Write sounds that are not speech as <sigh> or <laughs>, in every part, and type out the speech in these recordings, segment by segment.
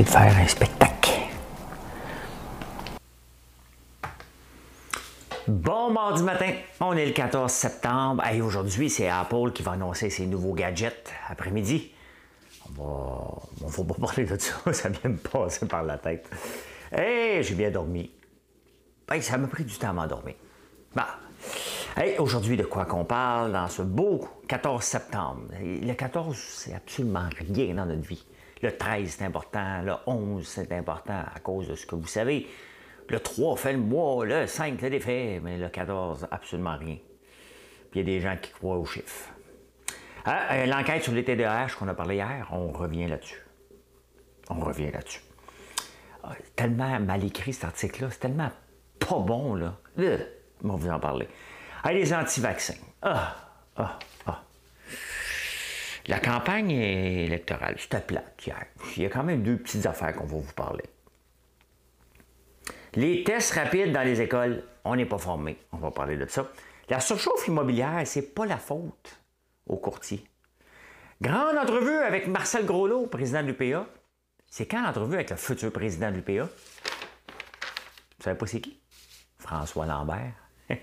De faire un spectacle. Bon mardi matin, on est le 14 septembre. et aujourd'hui, c'est Apple qui va annoncer ses nouveaux gadgets après-midi. On va. Faut pas parler de ça, <laughs> ça vient me passer par la tête. Hé, j'ai bien dormi. ça m'a pris du temps à m'endormir. Bah. Hey, aujourd'hui, de quoi qu'on parle dans ce beau 14 septembre? Le 14, c'est absolument rien dans notre vie. Le 13, c'est important. Le 11, c'est important à cause de ce que vous savez. Le 3 fait le mois. Le 5, le défait. Mais le 14, absolument rien. Puis il y a des gens qui croient aux chiffres. Ah, euh, l'enquête sur les TDAH qu'on a parlé hier, on revient là-dessus. On revient là-dessus. Ah, tellement mal écrit cet article-là, c'est tellement pas bon, là. Euh, vous en parler. Ah, les anti-vaccins. Ah, ah, ah. La campagne électorale, c'était plate hier. Il y a quand même deux petites affaires qu'on va vous parler. Les tests rapides dans les écoles, on n'est pas formé. On va parler de ça. La surchauffe immobilière, c'est pas la faute aux courtiers. Grande entrevue avec Marcel Groslot, président de l'UPA. C'est quand l'entrevue avec le futur président de l'UPA? Vous savez pas c'est qui? François Lambert. <laughs>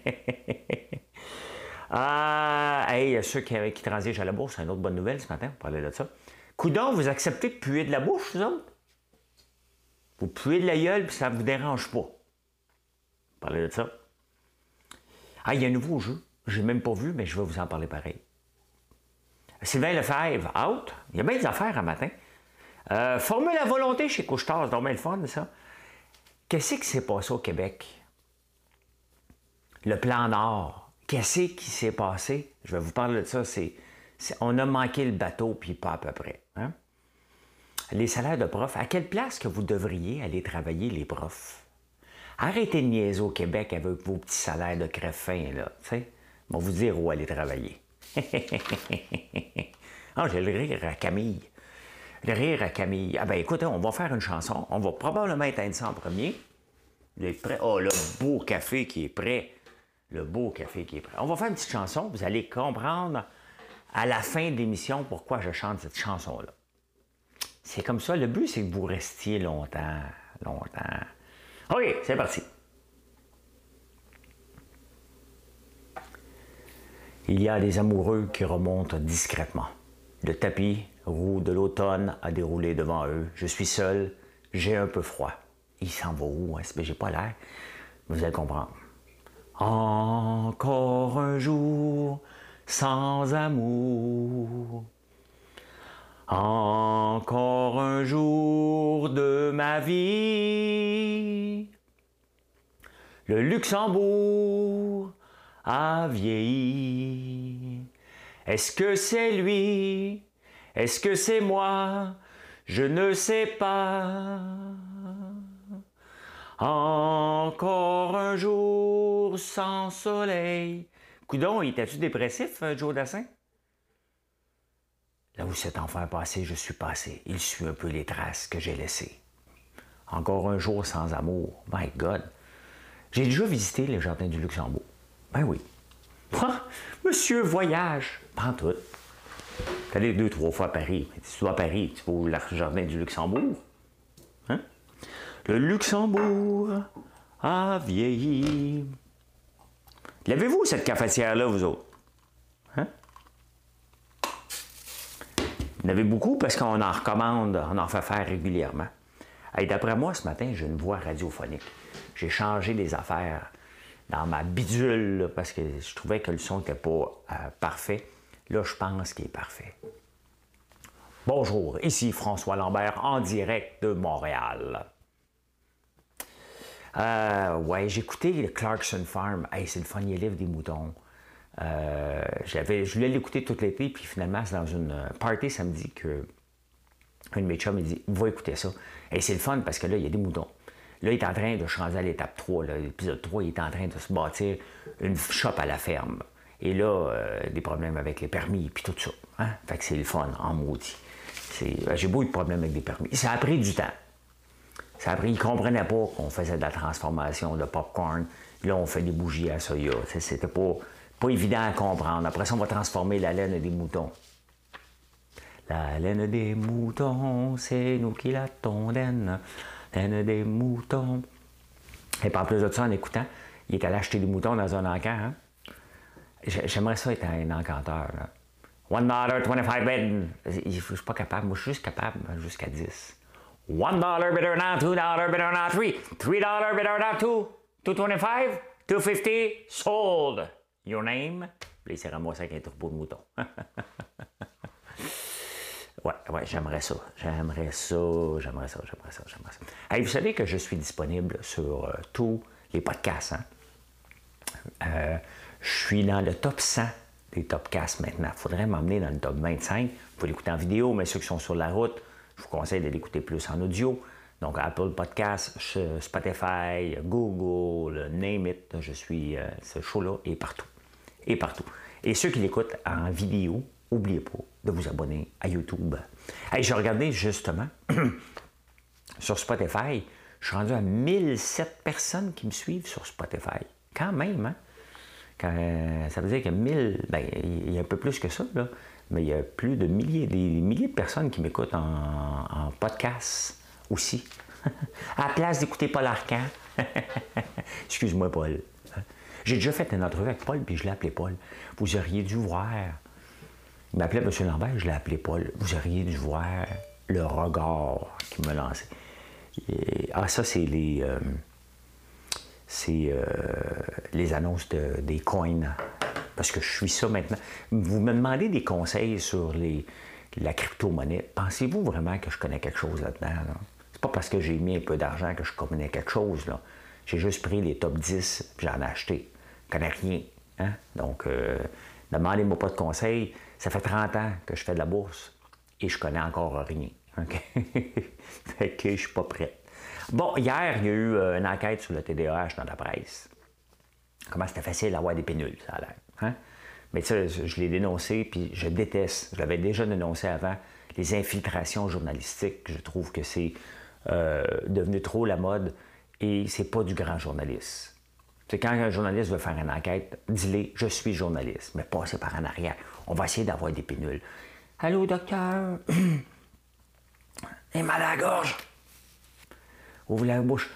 Ah, hey, ceux qui, transigent à la bourse, c'est une autre bonne nouvelle ce matin, on parlait de ça. Coudon, vous acceptez de puer de la bouche, vous autres? Vous puez de la gueule, puis ça ne vous dérange pas. On parlait de ça. Ah, il y a un nouveau jeu. Je n'ai même pas vu, mais je vais vous en parler pareil. Sylvain Lefebvre, out. Il y a bien des affaires un matin. Euh, Formule la volonté chez Couchetard, c'est bien le fun, ça. Qu'est-ce qui s'est passé au Québec? Le plan Nord. Qu'est-ce qui s'est passé? Je vais vous parler de ça. C'est, on a manqué le bateau, puis pas à peu près. Hein? Les salaires de profs, à quelle place que vous devriez aller travailler les profs? Arrêtez de niaiser au Québec avec vos petits salaires de crève là. sais? On va vous dire où aller travailler. <laughs> ah, j'ai le rire à Camille. Le rire à Camille. Ah ben écoutez, on va faire une chanson. On va probablement éteindre ça en premier. Vous êtes prêts? Oh, le beau café qui est prêt le beau café qui est prêt. On va faire une petite chanson, vous allez comprendre à la fin de l'émission pourquoi je chante cette chanson-là. C'est comme ça, le but c'est que vous restiez longtemps, longtemps. OK, c'est parti. Il y a des amoureux qui remontent discrètement. Le tapis roux de l'automne a déroulé devant eux. Je suis seul, j'ai un peu froid. Il s'en va où? Hein? J'ai pas l'air. Vous allez comprendre. Encore un jour sans amour. Encore un jour de ma vie. Le Luxembourg a vieilli. Est-ce que c'est lui? Est-ce que c'est moi? Je ne sais pas. Encore un jour sans soleil. Coudon, était-tu dépressif, euh, Joe Dassin? Là où cet est passé, je suis passé. Il suit un peu les traces que j'ai laissées. Encore un jour sans amour. My God. J'ai déjà visité le jardin du Luxembourg. Ben oui. <laughs> Ah, monsieur voyage. Prends tout. T'es allé deux, trois fois à Paris. Si tu vas à Paris, tu vas au jardin du Luxembourg. Hein? Le Luxembourg a vieilli. L'avez-vous, cette cafetière-là, vous autres? Hein? Vous en avez beaucoup parce qu'on en recommande, on en fait faire régulièrement. D'après moi, ce matin, j'ai une voix radiophonique. J'ai changé les affaires dans ma bidule parce que je trouvais que le son n'était pas euh, parfait. Là, je pense qu'il est parfait. Bonjour, ici François Lambert en direct de Montréal. Euh, ouais, j'ai écouté Clarkson Farm. Hey, c'est le funny livre des moutons. Euh, je voulais l'écouter toute l'été, puis finalement, c'est dans une party samedi que un de mes chums, il dit Va écouter ça. Et c'est le fun parce que là, il y a des moutons. Là, il est en train de changer à l'étape 3. L'épisode 3, il est en train de se bâtir une shop à la ferme. Et là, euh, des problèmes avec les permis, puis tout ça. Hein? Fait que c'est le fun, en maudit. J'ai beaucoup de problèmes avec des permis. Ça a pris du temps. Ça a pris, ils ne comprenaient pas qu'on faisait de la transformation de popcorn. Là, on fait des bougies à soya. C'était pas, pas évident à comprendre. Après ça, on va transformer la laine des moutons. La laine des moutons, c'est nous qui la tondenne. Laine des moutons. Et par plus de ça, en écoutant, il est allé acheter des moutons dans un encant. Hein? J'aimerais ça être un encanteur. One dollar, 25 bid. Je suis pas capable. Moi, je suis juste capable jusqu'à 10. One dollar bidder now, two dollar bidder now, three. Three dollar bidder now, two. Two twenty-five, two fifty, sold. Your name? Puis il s'est ramassé avec un turbo de mouton. <laughs> ouais, ouais, j'aimerais ça. J'aimerais ça, j'aimerais ça, j'aimerais ça, j'aimerais ça. Hey, vous savez que je suis disponible sur euh, tous les podcasts. Hein? Euh, je suis dans le top 100 des Topcasts maintenant. Il faudrait m'emmener dans le top 25. Vous pouvez l'écouter en vidéo, mais ceux qui sont sur la route, je vous conseille de l'écouter plus en audio. Donc, Apple Podcast, Spotify, Google, Name It, je suis, euh, ce show-là est partout. Et partout. Et ceux qui l'écoutent en vidéo, n'oubliez pas de vous abonner à YouTube. Hey, j'ai regardé justement <clears throat> sur Spotify, je suis rendu à 1007 personnes qui me suivent sur Spotify. Quand même, hein? ça veut dire que 1000, ben, il y a un peu plus que ça, là, mais il y a plus de milliers, des milliers de personnes qui m'écoutent en, podcast aussi. <laughs> à la place d'écouter Paul Arcan. <laughs> Excuse-moi, Paul. J'ai déjà fait une entrevue avec Paul, puis je l'ai appelé Paul. Vous auriez dû voir. Il m'appelait M. Lambert, je l'ai appelé Paul. Vous auriez dû voir le regard qu'il me lançait. ah, ça, c'est les. Euh, c'est euh, les annonces des coins. Parce que je suis ça maintenant. Vous me demandez des conseils sur les, la crypto-monnaie. Pensez-vous vraiment que je connais quelque chose là-dedans? C'est pas parce que j'ai mis un peu d'argent que je connais quelque chose. Là. J'ai juste pris les top 10 et j'en ai acheté. Je connais rien. Hein? Donc, euh, demandez-moi pas de conseils. Ça fait 30 ans que je fais de la bourse et je connais encore rien. OK? <laughs> fait que je suis pas prêt. Bon, hier, il y a eu euh, une enquête sur le TDAH dans la presse. Comment c'était facile d'avoir des pénules, ça a l'air. Hein? Mais ça, je l'ai dénoncé, puis je déteste, je l'avais déjà dénoncé avant, les infiltrations journalistiques. Je trouve que c'est euh, devenu trop la mode et c'est pas du grand journaliste. C'est quand un journaliste veut faire une enquête, dis-le, je suis journaliste, mais passez par en arrière. On va essayer d'avoir des pénules. Allô, docteur? <clears throat> Et mal à la gorge? Ouvre la bouche.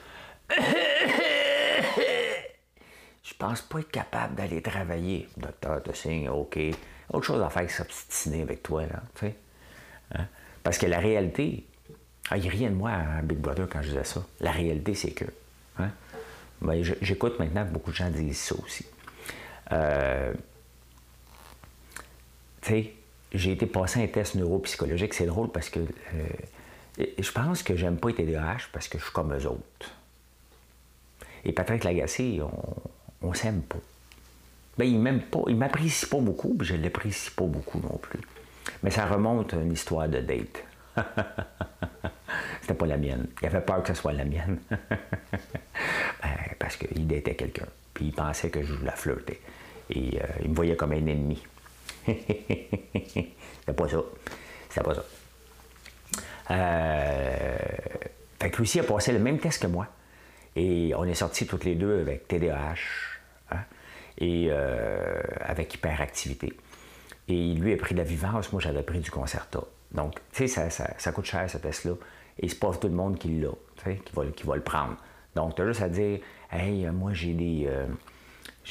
<clears throat> Je pense pas être capable d'aller travailler. Docteur te signe, OK. Autre chose à faire que s'obstiner avec toi, là. Hein? Parce que la réalité, ah, il n'y a rien de moi à Big Brother quand je disais ça. La réalité, c'est que. Hein? J'écoute maintenant que beaucoup de gens disent ça aussi. Euh, tu sais, j'ai été passer un test neuropsychologique. C'est drôle parce que euh, je pense que j'aime pas les TDAH parce que je suis comme eux autres. Et Patrick Lagacé, on, on s'aime pas. Ben, il m'aime pas, il m'apprécie pas beaucoup, puis je l'apprécie pas beaucoup non plus. Mais ça remonte à une histoire de date. <laughs> C'était pas la mienne. Il avait peur que ce soit la mienne. <laughs> ben, parce qu'il datait quelqu'un. Puis il pensait que je la flirtais. Et euh, il me voyait comme un ennemi. <laughs> C'était pas ça. C'était pas ça. Euh, fait que Lucie a passé le même test que moi. Et on est sortis toutes les deux avec TDAH hein, et euh, avec hyperactivité. Et lui a pris de la vivance, moi j'avais pris du concerta. Donc, tu sais, ça, coûte cher ce test-là. Et c'est pas tout le monde qui l'a, qui va, qui va le prendre. Donc, tu as juste à dire, hey, moi j'ai des, euh,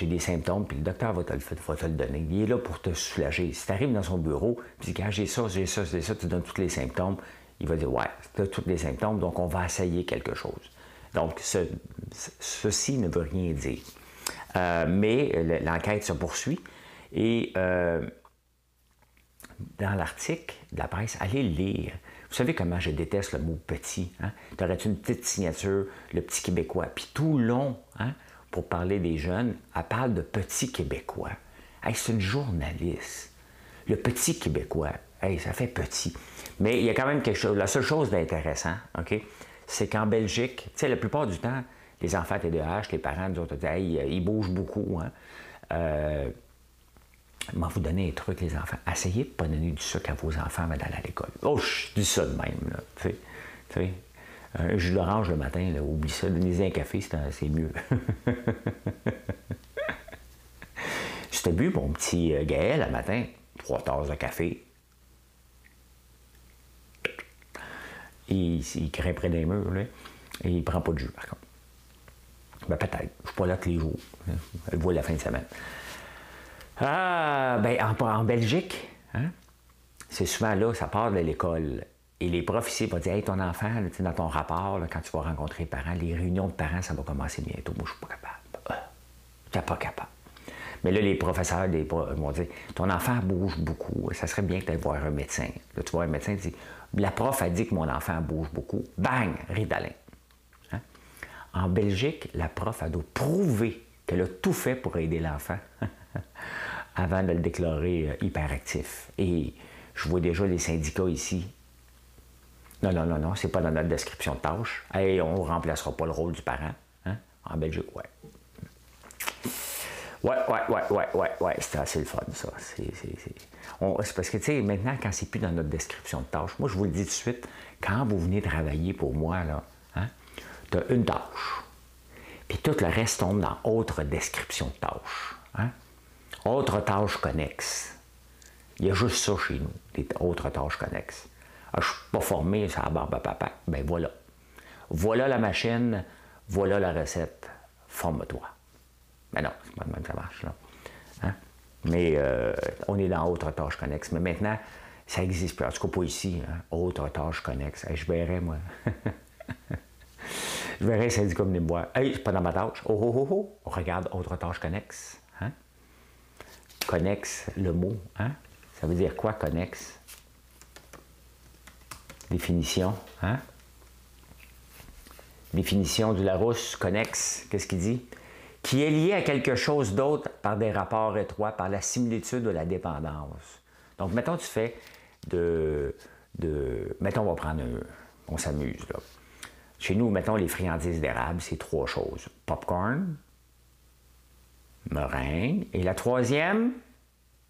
des symptômes, puis le docteur va te, le, va te le donner. Il est là pour te soulager. Si tu arrives dans son bureau, puis quand j'ai ça, j'ai ça, j'ai ça, tu donnes tous les symptômes, il va dire Ouais, tu as tous les symptômes, donc on va essayer quelque chose. Donc, ceci ne veut rien dire. Euh, mais l'enquête se poursuit et euh, dans l'article de la presse, allez lire. Vous savez comment je déteste le mot petit. Hein? Tu aurais une petite signature, le petit québécois. Puis tout long, hein, pour parler des jeunes, elle parle de petit québécois. c'est une journaliste. Le petit québécois, hey, ça fait petit. Mais il y a quand même quelque chose. La seule chose d'intéressant, OK, c'est qu'en Belgique, tu sais, la plupart du temps, les enfants TDAH, les parents, nous autres, ils, bougent beaucoup. Hein. Euh, vous donner un truc, les enfants. Essayez de ne pas donner du sucre à vos enfants avant d'aller à l'école. Oh, je dis ça de même, là. Un jus d'orange le matin, oublie ça. Donnez un café, c'est mieux. <laughs> tu bu mon petit euh, Gaël le matin, trois tasses de café, il, il près des murs, là, et il prend pas de jus, par contre. Ben, peut-être. Je suis pas là tous les jours. Elle voit la fin de semaine. Ah, ben, en, Belgique, hein, c'est souvent là, ça part de l'école. Et les profs ici vont dire Hey, ton enfant, dans ton rapport, quand tu vas rencontrer les parents, les réunions de parents, ça va commencer bientôt. Moi, je suis pas capable. Ah, tu n'es pas capable. Mais là, les professeurs vont dire Ton enfant bouge beaucoup. Ça serait bien que tu ailles voir un médecin. Là, tu vois un médecin, tu dis La prof a dit que mon enfant bouge beaucoup. Bang Ridalin. En Belgique, la prof, a doit prouver qu'elle a tout fait pour aider l'enfant. <laughs> avant de le déclarer euh, hyperactif. Et je vois déjà les syndicats ici. Non, non, non, non, c'est pas dans notre description de tâche. Hey, on ne remplacera pas le rôle du parent. Hein? En Belgique, ouais. Ouais, ouais, ouais, ouais, ouais, ouais, c'était assez le fun, ça. C'est parce que, tu sais, maintenant, quand c'est plus dans notre description de tâche, moi, je vous le dis tout de suite, quand vous venez travailler pour moi, là, tu as une tâche. Puis tout le reste tombe dans autre description de tâche. Hein? Autres tâches connexes. Il y a juste ça chez nous, des autres tâches connexes. Ah, je ne suis pas formé ça la barbe à papa. Ben voilà. Voilà la machine, voilà la recette. Forme-toi. Ben non, c'est pas de même que ça marche, là. Hein? Mais euh, on est dans autres tâches connexes. Mais maintenant, ça existe plus. En tout cas, pas ici. Hein? Autres tâches connexes. je verrais, moi. <laughs> je verrais ça dit comme des bois. Hey, c'est pas dans ma tâche. Oh, oh, oh, oh. On regarde autres tâches connexes connexe, le mot. Hein? Ça veut dire quoi, connexe? Définition. Hein? Définition du Larousse, connexe, qu'est-ce qu'il dit? Qui est lié à quelque chose d'autre par des rapports étroits, par la similitude ou la dépendance. Donc, mettons, tu fais de. de mettons, on va prendre un. On s'amuse, là. Chez nous, mettons, les friandises d'érable, c'est trois choses. Popcorn, meringue. Et la troisième,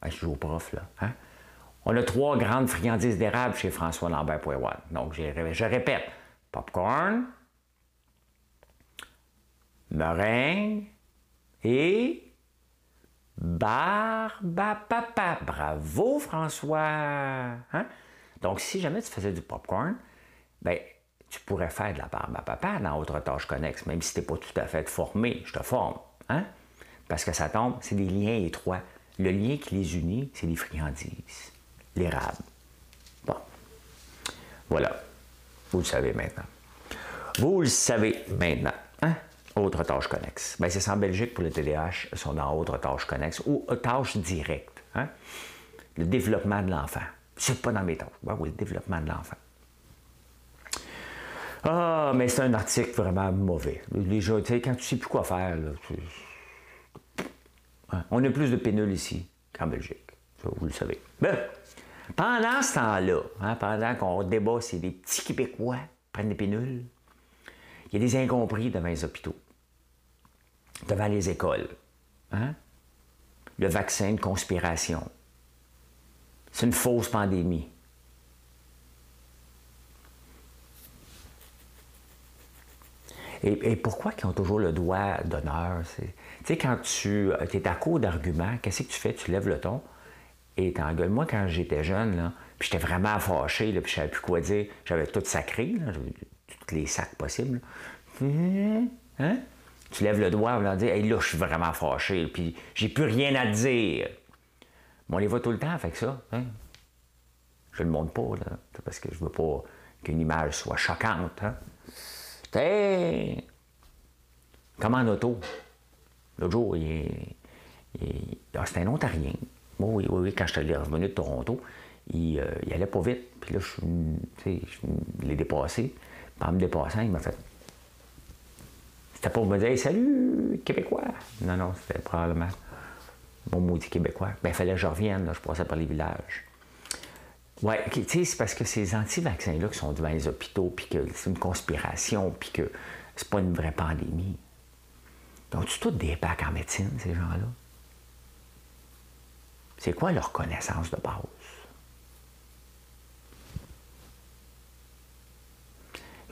ben, je joue au prof, là. Hein? On a trois grandes friandises d'érable chez François Lambert. Donc, je répète, popcorn, meringue et barbapapa. Bravo, François! Hein? Donc, si jamais tu faisais du popcorn, ben, tu pourrais faire de la barbe à papa dans autre tâche connexe, même si tu n'es pas tout à fait formé, je te forme. Hein? Parce que ça tombe, c'est des liens étroits. Le lien qui les unit, c'est les friandises, l'érable. Bon. Voilà. Vous le savez maintenant. Vous le savez maintenant. Hein? Autre tâche connexe. Bien, c'est en Belgique pour le TDAH, ils sont dans autre tâche connexe ou tâche directe. Hein? Le développement de l'enfant. C'est pas dans mes tâches. Ben oui, le développement de l'enfant. Ah, mais c'est un article vraiment mauvais. Les gens, tu quand tu sais plus quoi faire, là, on a plus de pénules ici qu'en Belgique. vous le savez. Ben, pendant ce temps-là, hein, pendant qu'on débat si des petits Québécois prennent des pénules, il y a des incompris devant les hôpitaux, devant les écoles. Hein? Le vaccin de conspiration. C'est une fausse pandémie. Et, pourquoi ils ont toujours le droit d'honneur? Tu sais, quand tu euh, es à court d'arguments, qu'est-ce que tu fais? Tu lèves le ton et t'engueules. Moi, quand j'étais jeune, là, puis j'étais vraiment fâché, puis je savais plus quoi dire, j'avais tout sacré, tous les sacs possibles. Hein? Tu lèves le doigt en dire Hey, là, je suis vraiment fâché, puis j'ai plus rien à dire. Mais on les voit tout le temps, avec ça. Hein? Je le montre pas, là, parce que je veux pas qu'une image soit choquante. Hein? Hey! Comme en auto. L'autre jour, il, il, ah, c'était un Ontarien. Oui, oui, oui, quand je suis revenu de Toronto, il, euh, il, allait pas vite. Puis là, je, je l'ai dépassé. Puis en me dépassant, il m'a fait. C'était pour me dire Salut, Québécois! Non, non, c'était probablement mon maudit Québécois. Ben, il fallait que je revienne, là, je passais par les villages. Oui, tu sais, c'est parce que ces anti-vaccins-là qui sont devant les hôpitaux, puis que c'est une conspiration, puis que c'est pas une vraie pandémie. Donc, tu tous des packs en médecine, ces gens-là? C'est quoi leur connaissance de base?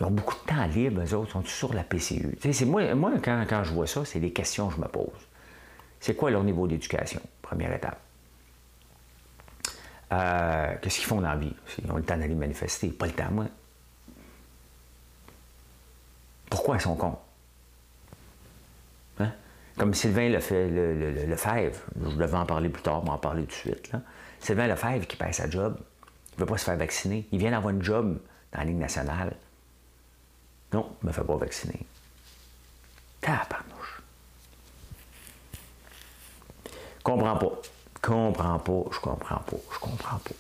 Ils ont beaucoup de temps libre, eux autres, sont sur la PCU. Moi, moi quand, quand, je vois ça, c'est des questions que je me pose. C'est quoi leur niveau d'éducation? Première étape. Euh, qu'est-ce qu'ils font dans la vie? Ils ont le temps d'aller manifester. Pas le temps, moi. Pourquoi ils sont cons? Hein? Comme Sylvain le, fait, le, Lefebvre, je devais en parler plus tard, mais en parler tout de suite. Là. Sylvain Lefebvre qui perd sa job, il ne veut pas se faire vacciner. Il vient d'avoir une job dans la Ligue nationale. Non, il ne me fait pas vacciner. Tabarnouche. Comprends pas. Comprends pas, je comprends pas, je comprends pas.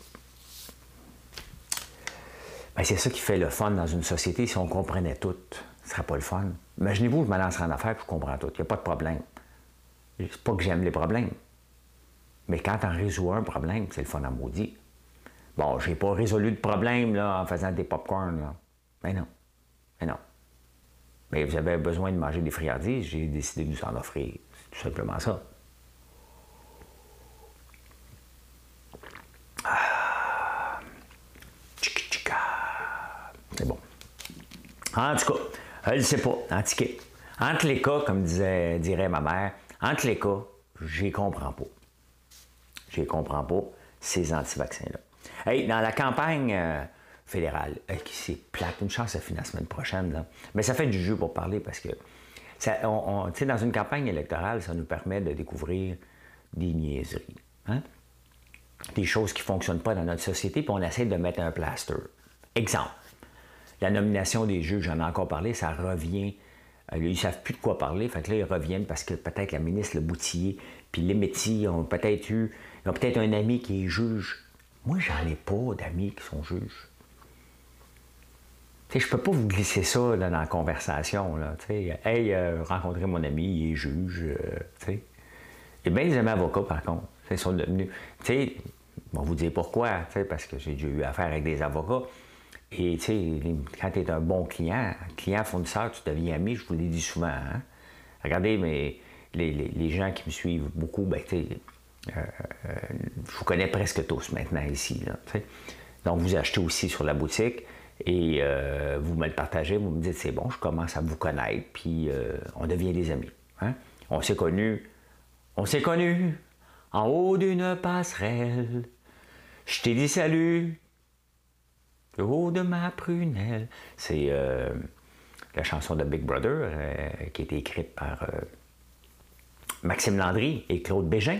Ben, c'est ça qui fait le fun dans une société. Si on comprenait tout, ce serait pas le fun. Imaginez-vous, je me lancerai en affaires et je comprends tout. Il n'y a pas de problème. C'est pas que j'aime les problèmes. Mais quand on résout un problème, c'est le fun à maudit. Bon, j'ai pas résolu de problème là, en faisant des pop-corn. Mais non. Mais non. Mais vous avez besoin de manger des friandises, j'ai décidé de vous en offrir. C'est tout simplement ça. C'est bon. En tout cas, je ne sais pas. En tout cas, entre les cas, comme disait, dirait ma mère, entre les cas, je ne comprends pas. Je ne comprends pas ces anti-vaccins-là. Hey, dans la campagne euh, fédérale, qui c'est plate, une chance à finir la semaine prochaine, là. mais ça fait du jeu pour parler parce que ça, on, dans une campagne électorale, ça nous permet de découvrir des niaiseries. Hein? Des choses qui ne fonctionnent pas dans notre société, puis on essaie de mettre un plaster. Exemple, la nomination des juges, j'en ai encore parlé, ça revient. Euh, ils ne savent plus de quoi parler, fait que là, ils reviennent parce que peut-être la ministre Le Boutier, puis les métiers ont peut-être eu, ils ont peut-être un ami qui est juge. Moi, j'en ai pas d'amis qui sont juges. Je ne peux pas vous glisser ça dans la conversation. Là, hey, euh, mon ami, il est juge. Euh, Et bien, les amis avocats, par contre. Ils sont devenus. sais, on vous dire pourquoi, parce que j'ai eu affaire avec des avocats. Et tu sais, quand tu es un bon client, client fournisseur, tu deviens ami, je vous l'ai dit souvent. Hein. Regardez, mais les, gens qui me suivent beaucoup, ben, tu euh, euh, je vous connais presque tous maintenant ici. Là, Donc, vous achetez aussi sur la boutique et euh, vous me le partagez, vous me dites c'est bon, je commence à vous connaître, puis on devient des amis. Hein. On s'est connus, on s'est connus en haut d'une passerelle. Je t'ai dit salut, le haut de ma prunelle. C'est euh, la chanson de Big Brother euh, qui a été écrite par euh, Maxime Landry et Claude Bégin,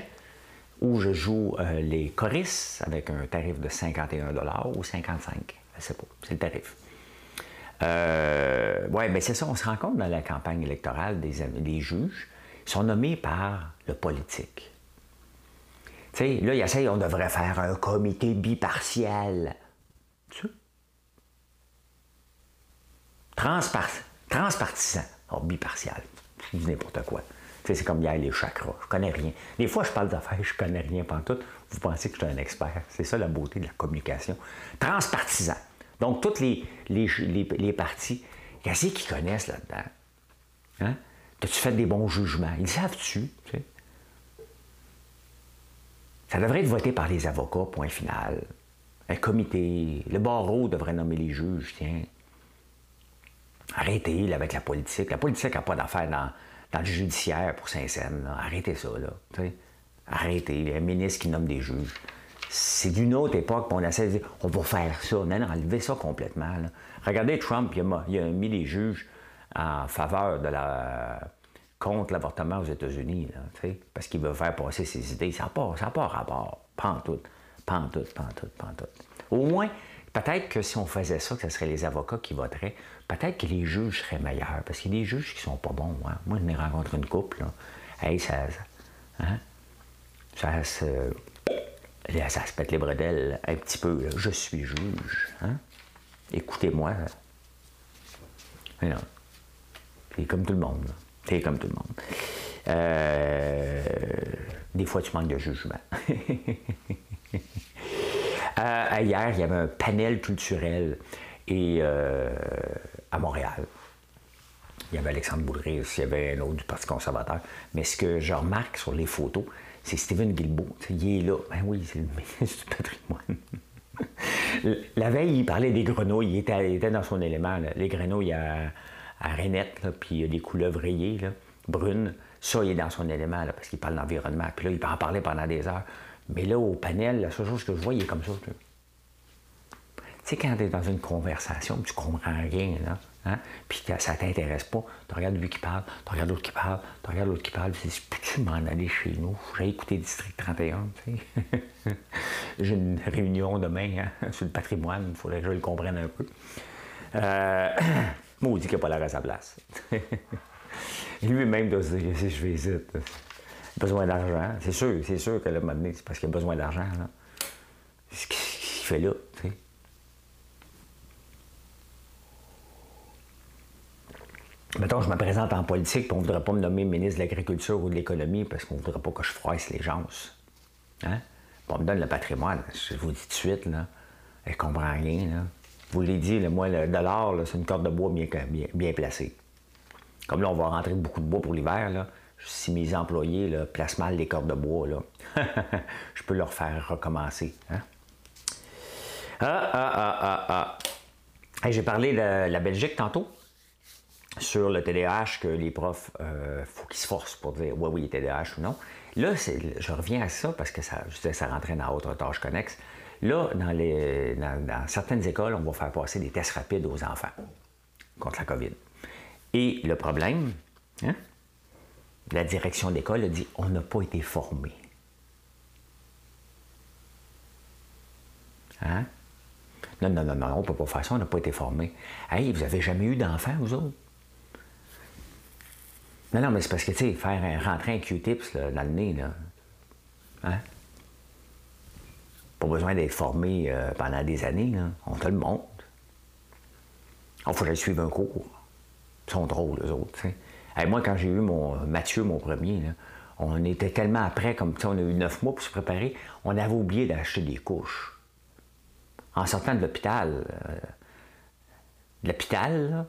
où je joue les choristes avec un tarif de 51 ou 55 Je sais pas, c'est le tarif. oui, bien c'est ça, on se rend compte dans la campagne électorale des, des juges, ils sont nommés par le politique. Tu sais, là, ils essayent, on devrait faire un comité bipartial. Tu sais? Transpartisan. Oh, bipartial. Dis n'importe quoi. C'est comme hier les chakras. Je connais rien. Des fois, je parle d'affaires, je connais rien tout. Vous pensez que je suis un expert. C'est ça la beauté de la communication. Transpartisan. Donc, tous les, les, les, partis, qu'est-ce qu'ils connaissent là-dedans? Hein? As-tu fait des bons jugements? Ils savent-tu? Ça devrait être voté par les avocats, point final. Un comité. Le barreau devrait nommer les juges, tiens. Arrêtez avec la politique. La politique n'a pas d'affaire dans, le judiciaire pour Saint-Saëns. Arrêtez ça. Là, Arrêtez. Les ministre qui nomme des juges. C'est d'une autre époque, on essaie de dire on va faire ça. Non, non, enlevez ça complètement. Regardez Trump, il a, il a, mis les juges en faveur de la contre l'avortement aux États-Unis, parce qu'il veut faire passer ses idées. Ça n'a pas, ça pas rapport. Pas tout. Pas tout, pas tout, pas tout. Au moins, peut-être que si on faisait ça, que ce serait les avocats qui voteraient, peut-être que les juges seraient meilleurs. Parce qu'il y a des juges qui sont pas bons. Hein. Moi, je n'ai rencontré une couple. Là. Hey, ça, hein? ça, se, ça se pète les bredelles un petit peu. Je suis juge. Hein? Écoutez-moi. C'est comme tout le monde. C'est comme tout le monde. Euh, des fois, tu manques de jugement. <laughs> hier, il y avait un panel culturel et, euh, à Montréal. Il y avait Alexandre Boulris, il y avait un autre du Parti conservateur. Mais ce que je remarque sur les photos, c'est Stephen Guilbeault. Il est là. Ben oui, c'est le <laughs> ministre du patrimoine. La veille, il parlait des grenouilles. Il était, dans son élément. Les grenouilles à, à Renette, puis des couleuvres rayées, brunes. Ça, il est dans son élément, parce qu'il parle d'environnement. Puis là, il en parler pendant des heures. Mais là, au panel, la seule chose que je vois, il est comme ça. Sais, quand tu es dans une conversation, tu comprends rien, là, hein? puis ça t'intéresse pas, tu regardes lui qui parle, tu regardes l'autre qui parle, tu regardes l'autre qui parle, tu dis, peux-tu m'en aller chez nous? J'ai écouté District 31, tu sais. <laughs> J'ai une réunion demain hein, <laughs> sur le patrimoine, il faudrait que je le comprenne un peu. Euh... <clears throat> Maudit qu'il n'y a pas la reste à place. <laughs> Lui-même doit se dire, si je vais ici, besoin d'argent. C'est sûr, c'est sûr que moment donné, c'est parce qu'il a besoin d'argent. Ce qu'il fait là, tu sais. Mettons, je me présente en politique, puis on ne voudrait pas me nommer ministre de l'Agriculture ou de l'Économie parce qu'on ne voudrait pas que je froisse les gens. Hein? On me donne le patrimoine. Je vous dis tout de suite, là, elle comprend rien. Là. vous l'ai dit, moi, le dollar, c'est une corde de bois bien, bien, bien placée. Comme là, on va rentrer beaucoup de bois pour l'hiver, si mes employés placent mal les cordes de bois, là, <laughs> je peux leur faire recommencer. Hein? Ah, ah, ah, ah, ah. J'ai parlé de la Belgique tantôt, sur le TDAH, que les profs, euh, faut qu'ils se forcent pour dire oui, oui, TDAH ou non. Là, je reviens à ça parce que ça, ça rentrait dans autre tâche connexe. Là, dans, les, dans certaines écoles, on va faire passer des tests rapides aux enfants contre la COVID. Et le problème, hein, la direction d'école a dit on n'a pas été formé. Hein? Non, non, non, non, on ne peut pas faire ça, on n'a pas été formé. Hey, vous avez jamais eu d'enfants, vous autres? Non, non, mais c'est parce que, tu sais, faire rentrer un Q-tips dans le nez, là. Hein? Pas besoin d'être formé euh, pendant des années, là. On te le montre. Il faut que suivre un cours. Ils sont drôles, eux autres, moi, quand j'ai eu mon Mathieu, mon premier, on était tellement après, comme on a eu neuf mois pour se préparer, on avait oublié d'acheter des couches. En sortant de l'hôpital, euh, de l'hôpital,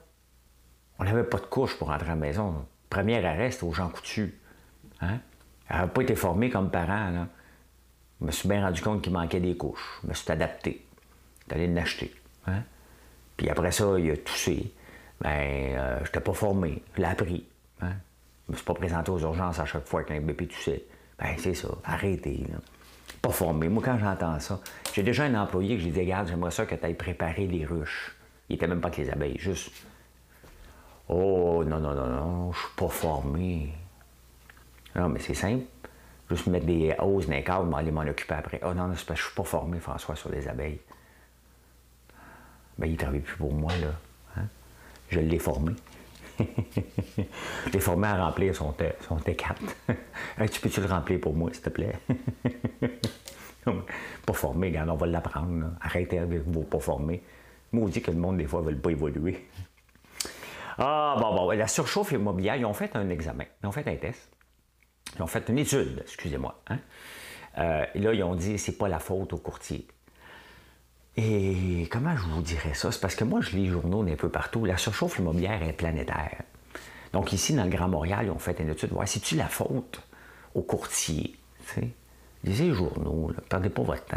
on n'avait pas de couches pour rentrer à la maison. Premier arrêt, aux gens coutus. Hein? Elle n'avait pas été formé comme parent. Là. Je me suis bien rendu compte qu'il manquait des couches. Je me suis adapté. J'allais l'acheter. Hein? Puis après ça, il a toussé. Ben, euh, je n'étais pas formé. Je l'ai appris. Hein? Je me suis pas présenté aux urgences à chaque fois qu'un bébé toussait. Ben, c'est ça. Arrêtez. Pas formé. Moi, quand j'entends ça, j'ai déjà un employé que j'ai dit, regarde, j'aimerais ça que tu ailles préparer les ruches. Il était même pas que les abeilles, juste. Oh, non, non, non, non, je suis pas formé. Non, mais c'est simple. Juste mettre des hausses dans les cadres, aller m'en occuper après. Oh non, non c'est parce que je suis pas formé, François, sur les abeilles. Ben, il travaille plus pour moi, là. Hein? Je l'ai formé. <laughs> Les formé à remplir son, son T4. <laughs> tu peux-tu le remplir pour moi, s'il te plaît? <laughs> pas formé, regarde, on va l'apprendre. Arrêtez avec vos pas formés. dit que le monde, des fois, ne veut pas évoluer. Ah, bon, bon, la surchauffe immobilière, ils ont fait un examen, ils ont fait un test. Ils ont fait une étude, excusez-moi. Hein? Euh, et là, ils ont dit c'est pas la faute au courtier. Et comment je vous dirais ça? C'est parce que moi, je lis les journaux d'un peu partout. La surchauffe immobilière est planétaire. Donc ici, dans le Grand Montréal, ils ont fait une étude. voir si tu la faute aux courtiers? Lisez les journaux, ne perdez pas votre temps.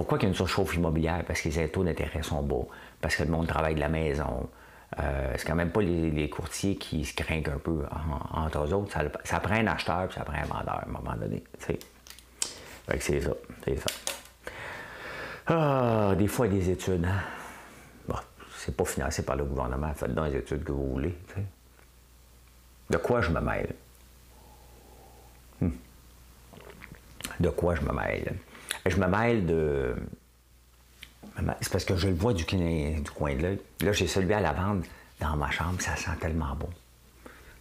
Pourquoi il y a une surchauffe immobilière? Parce que les taux d'intérêt sont bas, parce que le monde travaille de la maison. Euh, c'est quand même pas les, courtiers qui se craignent un peu entre eux autres. Ça, prend un acheteur puis ça prend un vendeur à un moment donné. c'est ça. C'est ça. Ah, des fois, des études. Hein? Bon, c'est pas financé par le gouvernement. Faites dans les études que vous voulez. De quoi je me mêle? Hmm. De quoi je me mêle? Je me mêle de. C'est parce que je le vois du, du coin de l'œil. Là, j'ai celui à la dans ma chambre. Ça sent tellement bon.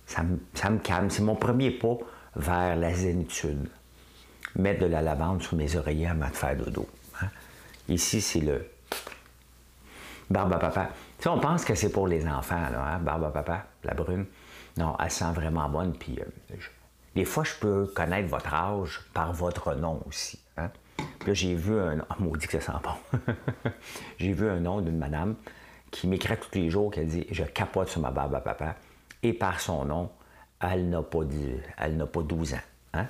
Ça me, ça me calme. C'est mon premier pas vers la zénitude. Mettre de la lavande sur mes oreillers à de faire dodo. Ici, c'est le barbe à papa. Tu sais, on pense que c'est pour les enfants, là, hein? barbe à papa, la brune. Non, elle sent vraiment bonne. Puis, euh, des fois, je peux connaître votre âge par votre nom aussi. Hein? là, j'ai vu un. Ah, maudit que ça sent bon. <laughs> j'ai vu un nom d'une madame qui m'écrit tous les jours, qui dit Je capote sur ma barbe à papa. Et par son nom, elle n'a pas, elle n'a pas 12 ans. Hein?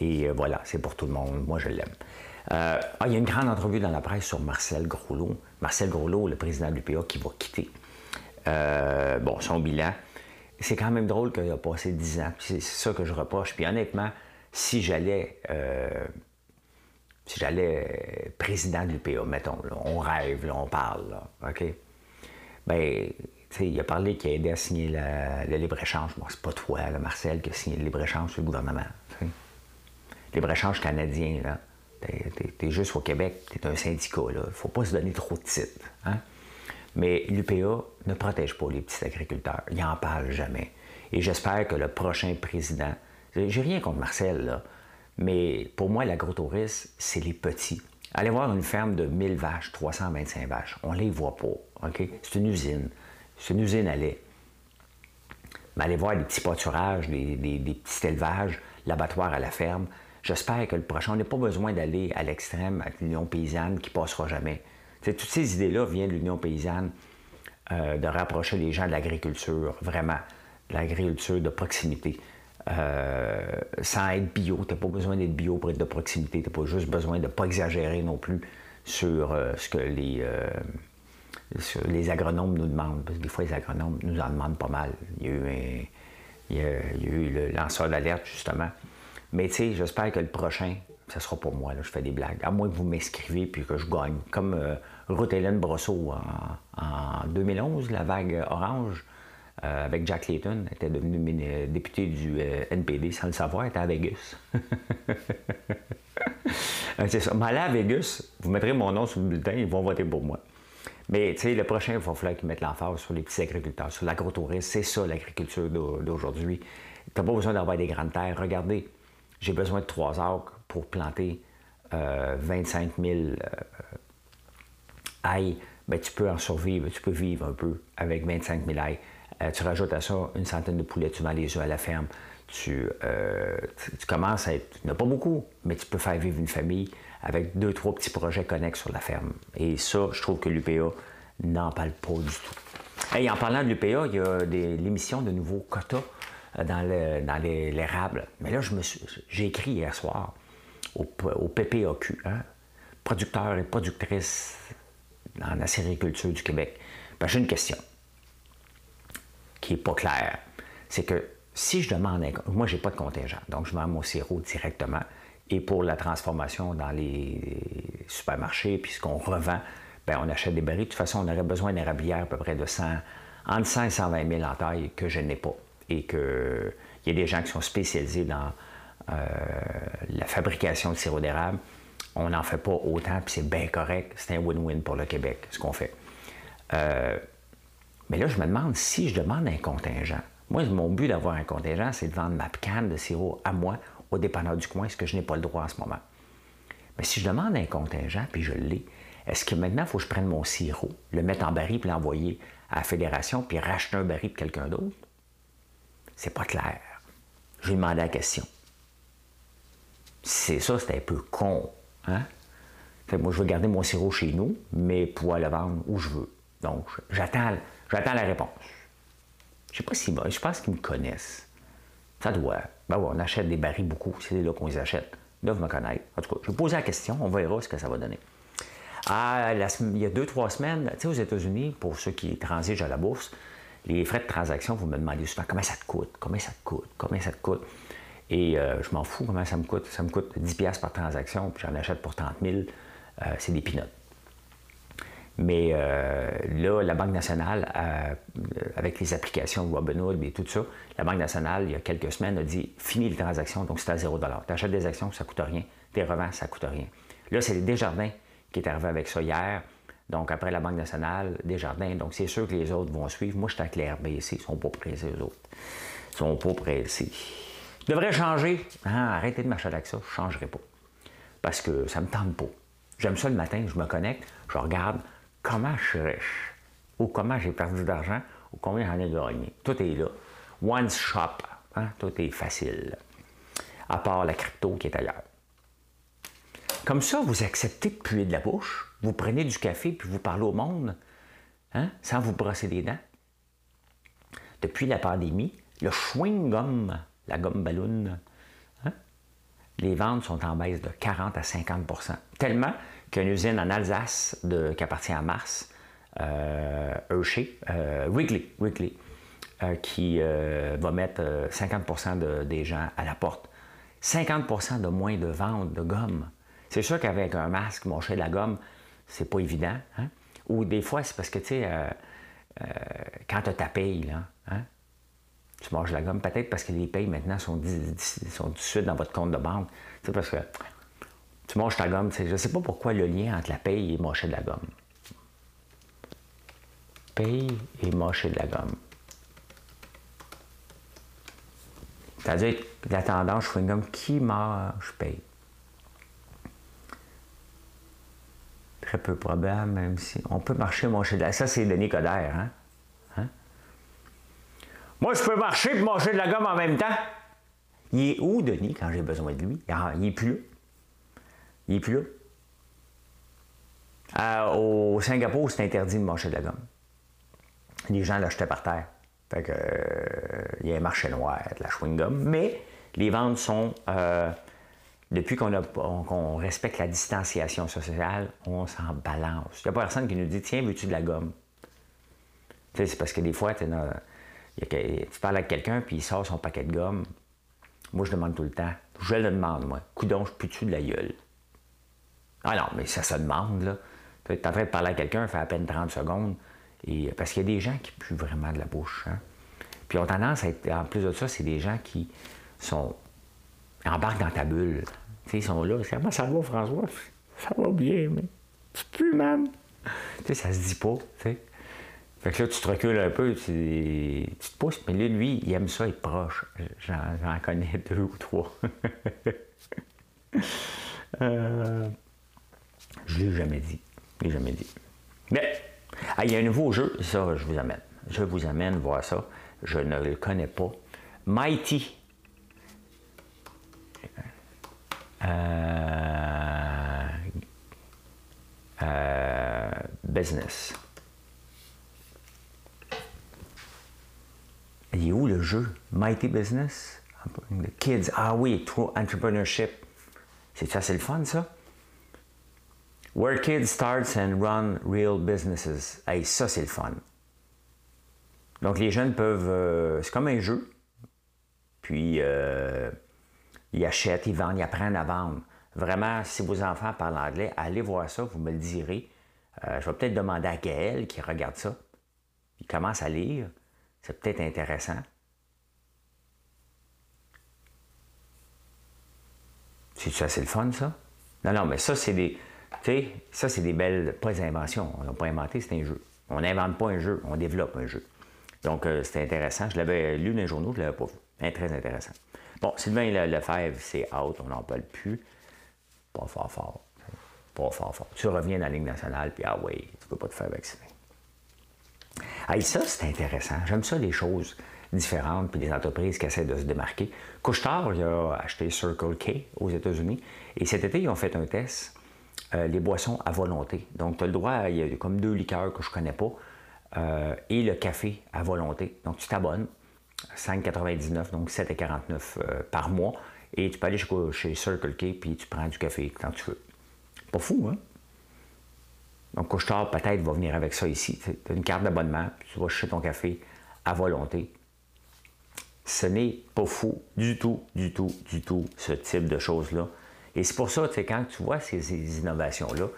Et euh, voilà, c'est pour tout le monde. Moi, je l'aime. Euh, ah, il y a une grande entrevue dans la presse sur Marcel Groslot. Marcel Groslot, le président de l'UPA, qui va quitter. Euh, bon, son bilan. C'est quand même drôle qu'il a passé 10 ans. C'est ça que je reproche. Puis honnêtement, si j'allais si j'allais président de l'UPA, mettons, on rêve, on parle, OK? Ben, il a parlé qu'il a aidé à signer le libre-échange. Bon, c'est pas toi, Marcel, qui a signé le libre-échange, c'est le gouvernement. Libre-échange canadien, là. T'es, juste au Québec, t'es un syndicat, là. Faut pas se donner trop de titres. Hein? Mais l'UPA ne protège pas les petits agriculteurs. Il n'en parle jamais. Et j'espère que le prochain président. J'ai rien contre Marcel, là. Mais pour moi, l'agrotourisme, c'est les petits. Allez voir une ferme de 1000 vaches, 325 vaches. On ne les voit pas. C'est une usine. C'est une usine à lait. Mais allez voir des petits pâturages, des, petits élevages, l'abattoir à la ferme. J'espère que le prochain, on n'a pas besoin d'aller à l'extrême avec l'Union paysanne qui passera jamais. toutes ces idées-là viennent de l'Union paysanne euh, de rapprocher les gens de l'agriculture, vraiment, l'agriculture de proximité. Euh, sans être bio. Tu n'as pas besoin d'être bio pour être de proximité. Tu n'as pas juste besoin de ne pas exagérer non plus sur euh, ce que les, euh, les agronomes nous demandent. Parce que des fois, les agronomes nous en demandent pas mal. Il y a eu, il y a, eu le lanceur d'alerte, justement. Mais tu sais, j'espère que le prochain, ce sera pour moi. Je fais des blagues. À moins que vous m'escrivez puis que je gagne. Comme Ruth Hélène Brosseau en, en 2011, la vague orange. Euh, avec Jack Layton, était devenu euh, député du euh, NPD sans le savoir, était à Vegas. <laughs> c'est ça. Mais à Vegas, vous mettrez mon nom sur le bulletin, ils vont voter pour moi. Mais tu sais, le prochain, il va falloir qu'ils mettent l'emphase sur les petits agriculteurs, sur l'agrotourisme. C'est ça l'agriculture d'aujourd'hui. Tu n'as pas besoin d'avoir des grandes terres. Regardez, j'ai besoin de trois acres pour planter 25 000 ail. Ben, tu peux en survivre, tu peux vivre un peu avec 25 000 ail. Euh, tu rajoutes à ça une centaine de poulets, tu vends les œufs à la ferme. Tu, euh, commences à être. Il en pas beaucoup, mais tu peux faire vivre une famille avec deux, trois petits projets connexes sur la ferme. Et ça, je trouve que l'UPA n'en parle pas du tout. Et en parlant de l'UPA, il y a l'émission de nouveaux quotas euh, dans, l'érable. Mais là, j'ai écrit hier soir au, PPAQ, hein, producteurs et productrices dans la sériculture du Québec. Ben, j'ai une question qui n'est pas clair, c'est que si je demande. Moi, je n'ai pas de contingent, donc je vends mon sirop directement. Et pour la transformation dans les supermarchés, puis ce qu'on revend, bien, on achète des barils. De toute façon, on aurait besoin d'érablières à peu près de 100, entre 100 et 120 000 en taille que je n'ai pas. Et qu'il y a des gens qui sont spécialisés dans euh, la fabrication de sirop d'érable. On n'en fait pas autant, puis c'est bien correct. C'est un win-win pour le Québec, ce qu'on fait. Euh, mais là, je me demande si je demande un contingent. Moi, mon but d'avoir un contingent, c'est de vendre ma canne de sirop à moi, au dépanneur du coin, ce que je n'ai pas le droit en ce moment. Mais si je demande un contingent, puis je l'ai, est-ce que maintenant, il faut que je prenne mon sirop, le mettre en baril, puis l'envoyer à la fédération, puis racheter un baril pour quelqu'un d'autre? C'est pas clair. Je lui demandé la question. C'est ça, c'est un peu con. Hein? moi, je veux garder mon sirop chez nous, mais pouvoir le vendre où je veux. Donc, j'attends J'attends la réponse. Je sais pas si je pense qu'ils me connaissent. Ça doit. Ben ouais, on achète des barils beaucoup, c'est là qu'on les achète. Ils doivent me connaître. En tout cas, je vais poser la question, on verra ce que ça va donner. Ah, il y a deux, trois semaines, tu sais, aux États-Unis, pour ceux qui transigent à la bourse, les frais de transaction, vous me demandez souvent comment ça te coûte, combien ça te coûte, combien ça te coûte? Et euh, je m'en fous comment ça me coûte? Ça me coûte 10$ par transaction, puis j'en achète pour 30 000. Euh, c'est des pinottes. Mais euh, là, la Banque nationale, euh, avec les applications Robinhood et tout ça, la Banque nationale, il y a quelques semaines, a dit fini les transactions, donc c'est à 0 Tu achètes des actions, ça ne coûte rien. Tu revends, ça ne coûte rien. Là, c'est Desjardins qui est arrivé avec ça hier. Donc, après la Banque nationale, Desjardins. Donc, c'est sûr que les autres vont suivre. Moi, je suis avec les RBC. Ils ne sont pas pressés, eux autres. Ils ne sont pas pressés. Je devrais changer. Ah, arrêtez de marcher avec ça. Je ne changerai pas. Parce que ça ne me tente pas. J'aime ça le matin, je me connecte, je regarde comment je suis riche, ou comment j'ai perdu d'argent, ou combien j'en ai gagné. Tout est là. One shop, hein? tout est facile. À part la crypto qui est ailleurs. Comme ça, vous acceptez de puer de la bouche, vous prenez du café puis vous parlez au monde, hein, sans vous brosser les dents. Depuis la pandémie, le chewing-gum, la gomme ballon, hein, les ventes sont en baisse de 40 à 50% Tellement qu'une usine en Alsace de, qui appartient à Mars, euh, Hershey, euh, Wrigley, euh, qui euh, va mettre 50% des gens à la porte. 50% de moins de ventes de gomme. C'est sûr qu'avec un masque, manger de la gomme, c'est pas évident. Hein? Ou des fois, c'est parce que, tu sais, quand tu as ta paye, hein, tu manges la gomme, peut-être parce que les payes maintenant sont, sont suite dans votre compte de banque. C'est parce que tu manges ta gomme. Je ne sais pas pourquoi le lien entre la paye et manger de la gomme. Paye et manger de la gomme. C'est-à-dire la tendance gomme qui mange paye. Très peu probable, même si on peut marcher, manger de la Ça, c'est Denis Coderre. Hein? Moi, je peux marcher et manger de la gomme en même temps. Il est où, Denis, quand j'ai besoin de lui? Il n'est plus. Il n'est plus là. au Singapour, c'est interdit de manger de la gomme. Les gens l'achetaient par terre. Fait que, euh, il y a un marché noir de la chewing-gum. Mais les ventes sont. Euh, depuis qu'on respecte la distanciation sociale, on s'en balance. Il n'y a personne qui nous dit Tiens, veux-tu de la gomme? C'est parce que des fois, tu parles avec quelqu'un, puis il sort son paquet de gomme. Moi, je demande tout le temps. Je le demande, moi. Coudon, je pue-tu de la gueule? Ah non, mais ça se demande, là. Tu es en train de parler à quelqu'un, fait à peine 30 secondes. Et, parce qu'il y a des gens qui puent vraiment de la bouche. Hein. Puis ont tendance à être, en plus de ça, c'est des gens qui sont embarquent dans ta bulle. Tu sais, ils sont là. Comment ça va, François? Ça va bien, mais tu pues, man. Tu sais, ça se dit pas, tu sais. Fait que là, tu te recules un peu, tu, te pousses, mais là, lui, il aime ça être proche. J'en connais <laughs> deux ou trois. <laughs> euh, je l'ai jamais dit. Je l'ai jamais dit. Mais, ah, il y a un nouveau jeu, ça, je vous amène. Je vous amène voir ça. Je ne le connais pas. Mighty. Euh, euh, business. Il est où le jeu? Mighty Business? The Kids. Ah oui, True Entrepreneurship. C'est ça, c'est le fun, ça? Where kids starts and run real businesses. Hey, ça, c'est le fun. Donc, les jeunes peuvent. Euh, c'est comme un jeu. Puis, euh, ils achètent, ils vendent, ils apprennent à vendre. Vraiment, si vos enfants parlent anglais, allez voir ça, vous me le direz. Euh, je vais peut-être demander à Gaël qui regarde ça. Il commence à lire. C'est peut-être intéressant. C'est ça, c'est le fun, ça? Non, non, mais ça, c'est des. Tu sais, ça, c'est des belles. Pas inventions. On n'a pas inventé, c'est un jeu. On n'invente pas un jeu, on développe un jeu. Donc, euh, c'était intéressant. Je l'avais lu dans les journaux, je ne l'avais pas vu. très intéressant. Bon, Sylvain Lefebvre, c'est out, on n'en parle plus. Pas fort, fort. Pas fort, fort. Tu reviens dans la Ligue nationale, puis ah oui, tu peux pas te faire vacciner. Ça, c'est intéressant. J'aime ça, les choses différentes, puis des entreprises qui essaient de se démarquer. Couchetard, il a acheté Circle K aux États-Unis, et cet été, ils ont fait un test, euh, les boissons à volonté. Donc, tu as le droit, il y a comme deux liqueurs que je connais pas, euh, et le café à volonté. Donc, tu t'abonnes, 5,99, donc 7,49 euh, par mois, et tu peux aller chez, Circle K, puis tu prends du café quand tu veux. Pas fou, hein? Donc, Couchetard, peut-être, va venir avec ça ici. Tu as une carte d'abonnement, tu vas chercher ton café à volonté. Ce n'est pas fou du tout, du tout, du tout, ce type de choses-là. Et c'est pour ça, quand tu vois ces, innovations-là,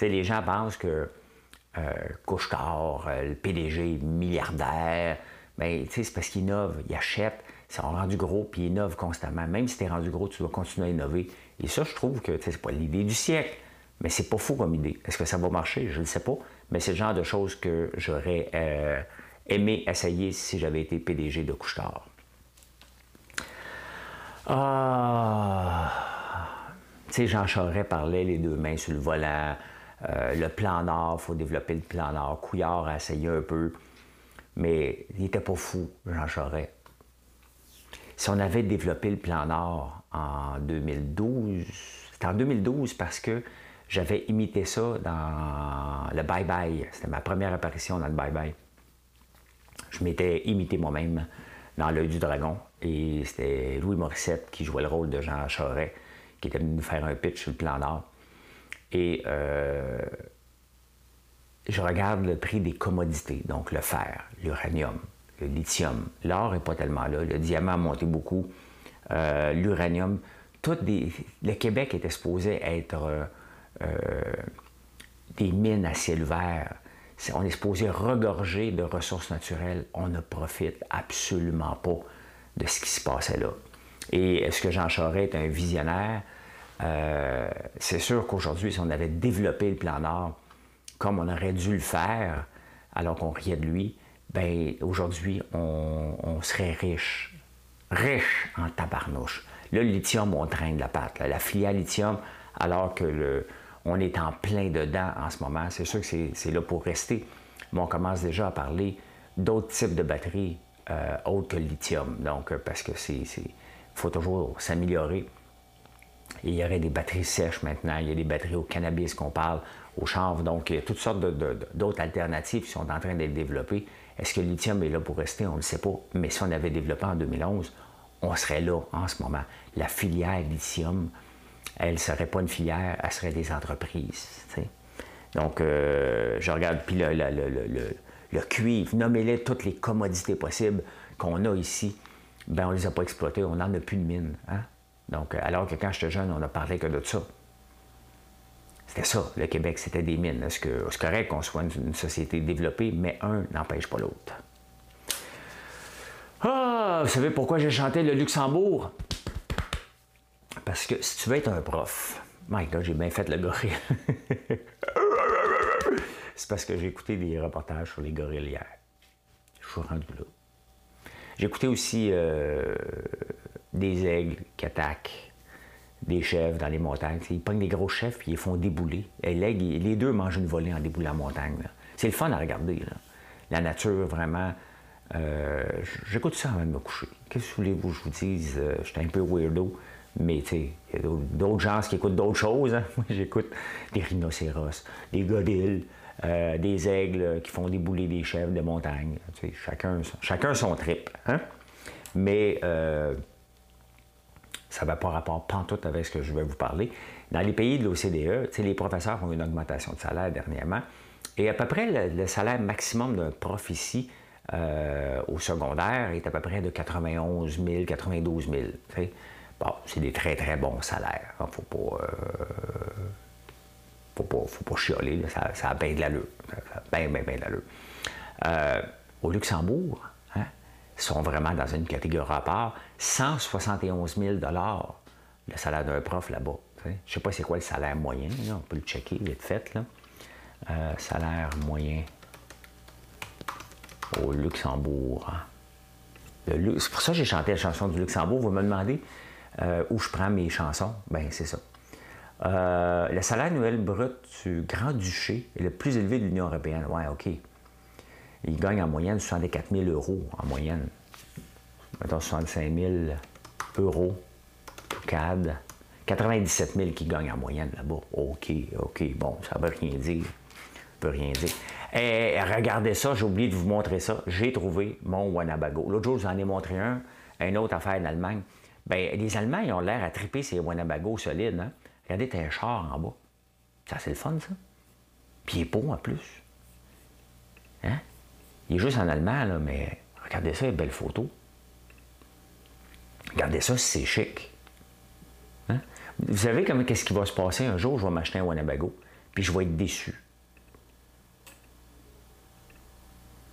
les gens pensent que euh, euh, le PDG milliardaire, ben, c'est parce qu'il innove, il achète, ils sont rendus gros, puis ils innovent constamment. Même si tu es rendu gros, tu dois continuer à innover. Et ça, je trouve que c'est pas l'idée du siècle. Mais c'est pas fou comme idée. Est-ce que ça va marcher? Je ne sais pas. Mais c'est le genre de choses que j'aurais euh, aimé essayer si j'avais été PDG de Couchetard. Ah! Sais, Jean Charest parlait les deux mains sur le volant. Euh, le plan Nord, il faut développer le plan Nord. Couillard a essayé un peu. Mais il n'était pas fou, Jean Charest. Si on avait développé le plan Nord en 2012, C'était en 2012 parce que j'avais imité ça dans le Bye Bye. C'était ma première apparition dans le Bye Bye. Je m'étais imité moi-même dans L'œil du dragon. Et c'était Louis Morissette qui jouait le rôle de Jean Charest, qui était venu nous faire un pitch sur le plan d'art. Et euh, je regarde le prix des commodités, donc le fer, l'uranium, le lithium. L'or n'est pas tellement là. Le diamant a monté beaucoup. Euh, l'uranium. Le Québec était supposé être euh, des mines à ciel ouvert. On est supposé regorger de ressources naturelles. On ne profite absolument pas de ce qui se passait là. Et est-ce que Jean Charest est un visionnaire? Euh, c'est sûr qu'aujourd'hui, si on avait développé le plan Nord comme on aurait dû le faire, alors qu'on riait de lui, ben aujourd'hui, on, serait riche. Riche en tabarnouche. le lithium, on traîne la patte. La filière lithium, alors que le, on est en plein dedans en ce moment. C'est sûr que c'est là pour rester. Mais on commence déjà à parler d'autres types de batteries euh, autres que le lithium. Donc, euh, parce que c'est. faut toujours s'améliorer. Il y aurait des batteries sèches maintenant, il y a des batteries au cannabis qu'on parle, au chanvre. Donc, il y a toutes sortes d'autres alternatives qui sont en train d'être développées. Est-ce que le lithium est là pour rester? On ne le sait pas. Mais si on avait développé en 2011, on serait là en ce moment. La filière lithium, elle ne serait pas une filière, elle serait des entreprises. Donc, euh, je regarde, puis le, cuivre, nommez-les toutes les commodités possibles qu'on a ici, ben on ne les a pas exploitées, on n'en a plus de mines. Hein? Donc, alors que quand j'étais jeune, on a parlé que de ça. C'était ça, le Québec, c'était des mines. Est-ce que c'est correct qu'on soit une, société développée, mais un n'empêche pas l'autre? Ah, vous savez pourquoi j'ai chanté le Luxembourg? Parce que si tu veux être un prof, my God, j'ai bien fait le gorille. <laughs> c'est parce que j'ai écouté des reportages sur les gorilles hier. Je suis rendu là. J'ai écouté aussi euh, des aigles qui attaquent des chèvres dans les montagnes. ils prennent des gros chefs et ils font débouler. Et les deux mangent une volée en déboulant la montagne. C'est le fun à regarder. La nature, vraiment. Euh, j'écoute ça avant de me coucher. Qu'est-ce que voulez-vous que je vous dise? Euh, j'étais un peu weirdo. Mais tu il y a d'autres gens qui écoutent d'autres choses. Hein. <laughs> Moi, j'écoute des rhinocéros, des godilles, euh, des aigles qui font débouler des chèvres de montagne. Chacun, son trip. Hein? Mais ça va pas rapport pantoute avec ce que je vais vous parler. Dans les pays de l'OCDE, les professeurs ont une augmentation de salaire dernièrement. Et à peu près le, salaire maximum d'un prof ici euh, au secondaire est à peu près de 91 000, 92 000 c'est des très, très bons salaires. Il ne faut pas. Euh, faut pas, chialer, Ça, a bien de l'allure. De l'allure. Euh, au Luxembourg, hein, sont vraiment dans une catégorie à part. 171 000 le salaire d'un prof là-bas. Je ne sais pas c'est quoi le salaire moyen, on peut le checker vite fait. Euh, salaire moyen au Luxembourg. Hein. C'est pour ça que j'ai chanté la chanson du Luxembourg. Vous me demandez, euh, où je prends mes chansons, ben c'est ça. Euh, le salaire annuel brut du Grand-Duché est le plus élevé de l'Union européenne. Ouais, OK. Il gagne en moyenne 64 000 euros en moyenne. Mettons 65 000 euros tout CAD. 97 000 qui gagnent en moyenne là-bas. OK, OK, bon, ça ne veut rien dire. Ça veut rien dire. Et regardez ça, j'ai oublié de vous montrer ça. J'ai trouvé mon Wanabago. L'autre jour, je vous en ai montré un, une autre affaire d'Allemagne. Bien, les Allemands, ils ont l'air à triper ces Wanabago solides. Hein? Regardez, t'as un char en bas. Ça, c'est le fun, ça. Puis il est beau en plus. Hein? Il est juste en allemand, là, mais regardez ça, belle photo. Regardez ça, c'est chic. Hein? Vous savez comment qu'est-ce qui va se passer un jour? Je vais m'acheter un Wanabago, puis je vais être déçu.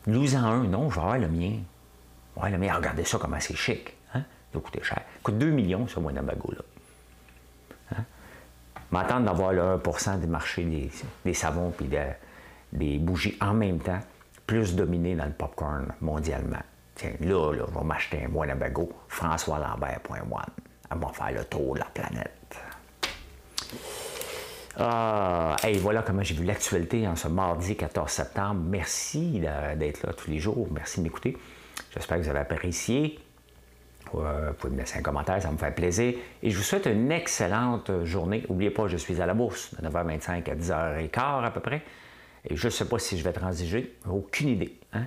Nous en un, non, je vais avoir le mien. Ouais, le mien, regardez ça, comment c'est chic ça coûter cher. Coûte 2 millions, ce Winnebago-là. Hein? M'attendre d'avoir le 1% du marché des, savons et des bougies en même temps, plus dominé dans le popcorn mondialement. Tiens, là, là, je vais m'acheter un Winnebago, François Lambert.one. Elle va faire le tour de la planète. Ah, hey, voilà comment j'ai vu l'actualité en ce mardi 14 septembre. Merci d'être là tous les jours. Merci de m'écouter. J'espère que vous avez apprécié. Euh, vous pouvez me laisser un commentaire, ça me fait plaisir. Et je vous souhaite une excellente journée. N'oubliez pas, je suis à la bourse de 9h25 à 10h15 à peu près. Et je ne sais pas si je vais transiger, aucune idée. Hein.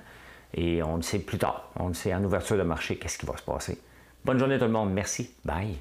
Et on le sait plus tard. On le sait en ouverture de marché, qu'est-ce qui va se passer. Bonne journée tout le monde. Merci. Bye.